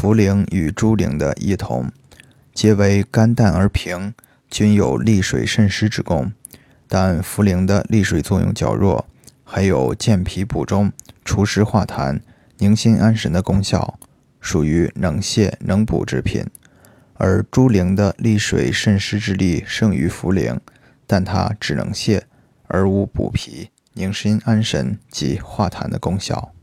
茯苓与猪苓的异同，皆为甘淡而平，均有利水渗湿之功。但茯苓的利水作用较弱，还有健脾补中、除湿化痰、宁心安神的功效，属于能泻能补之品。而猪苓的利水渗湿之力胜于茯苓，但它只能泻，而无补脾、宁心安神及化痰的功效。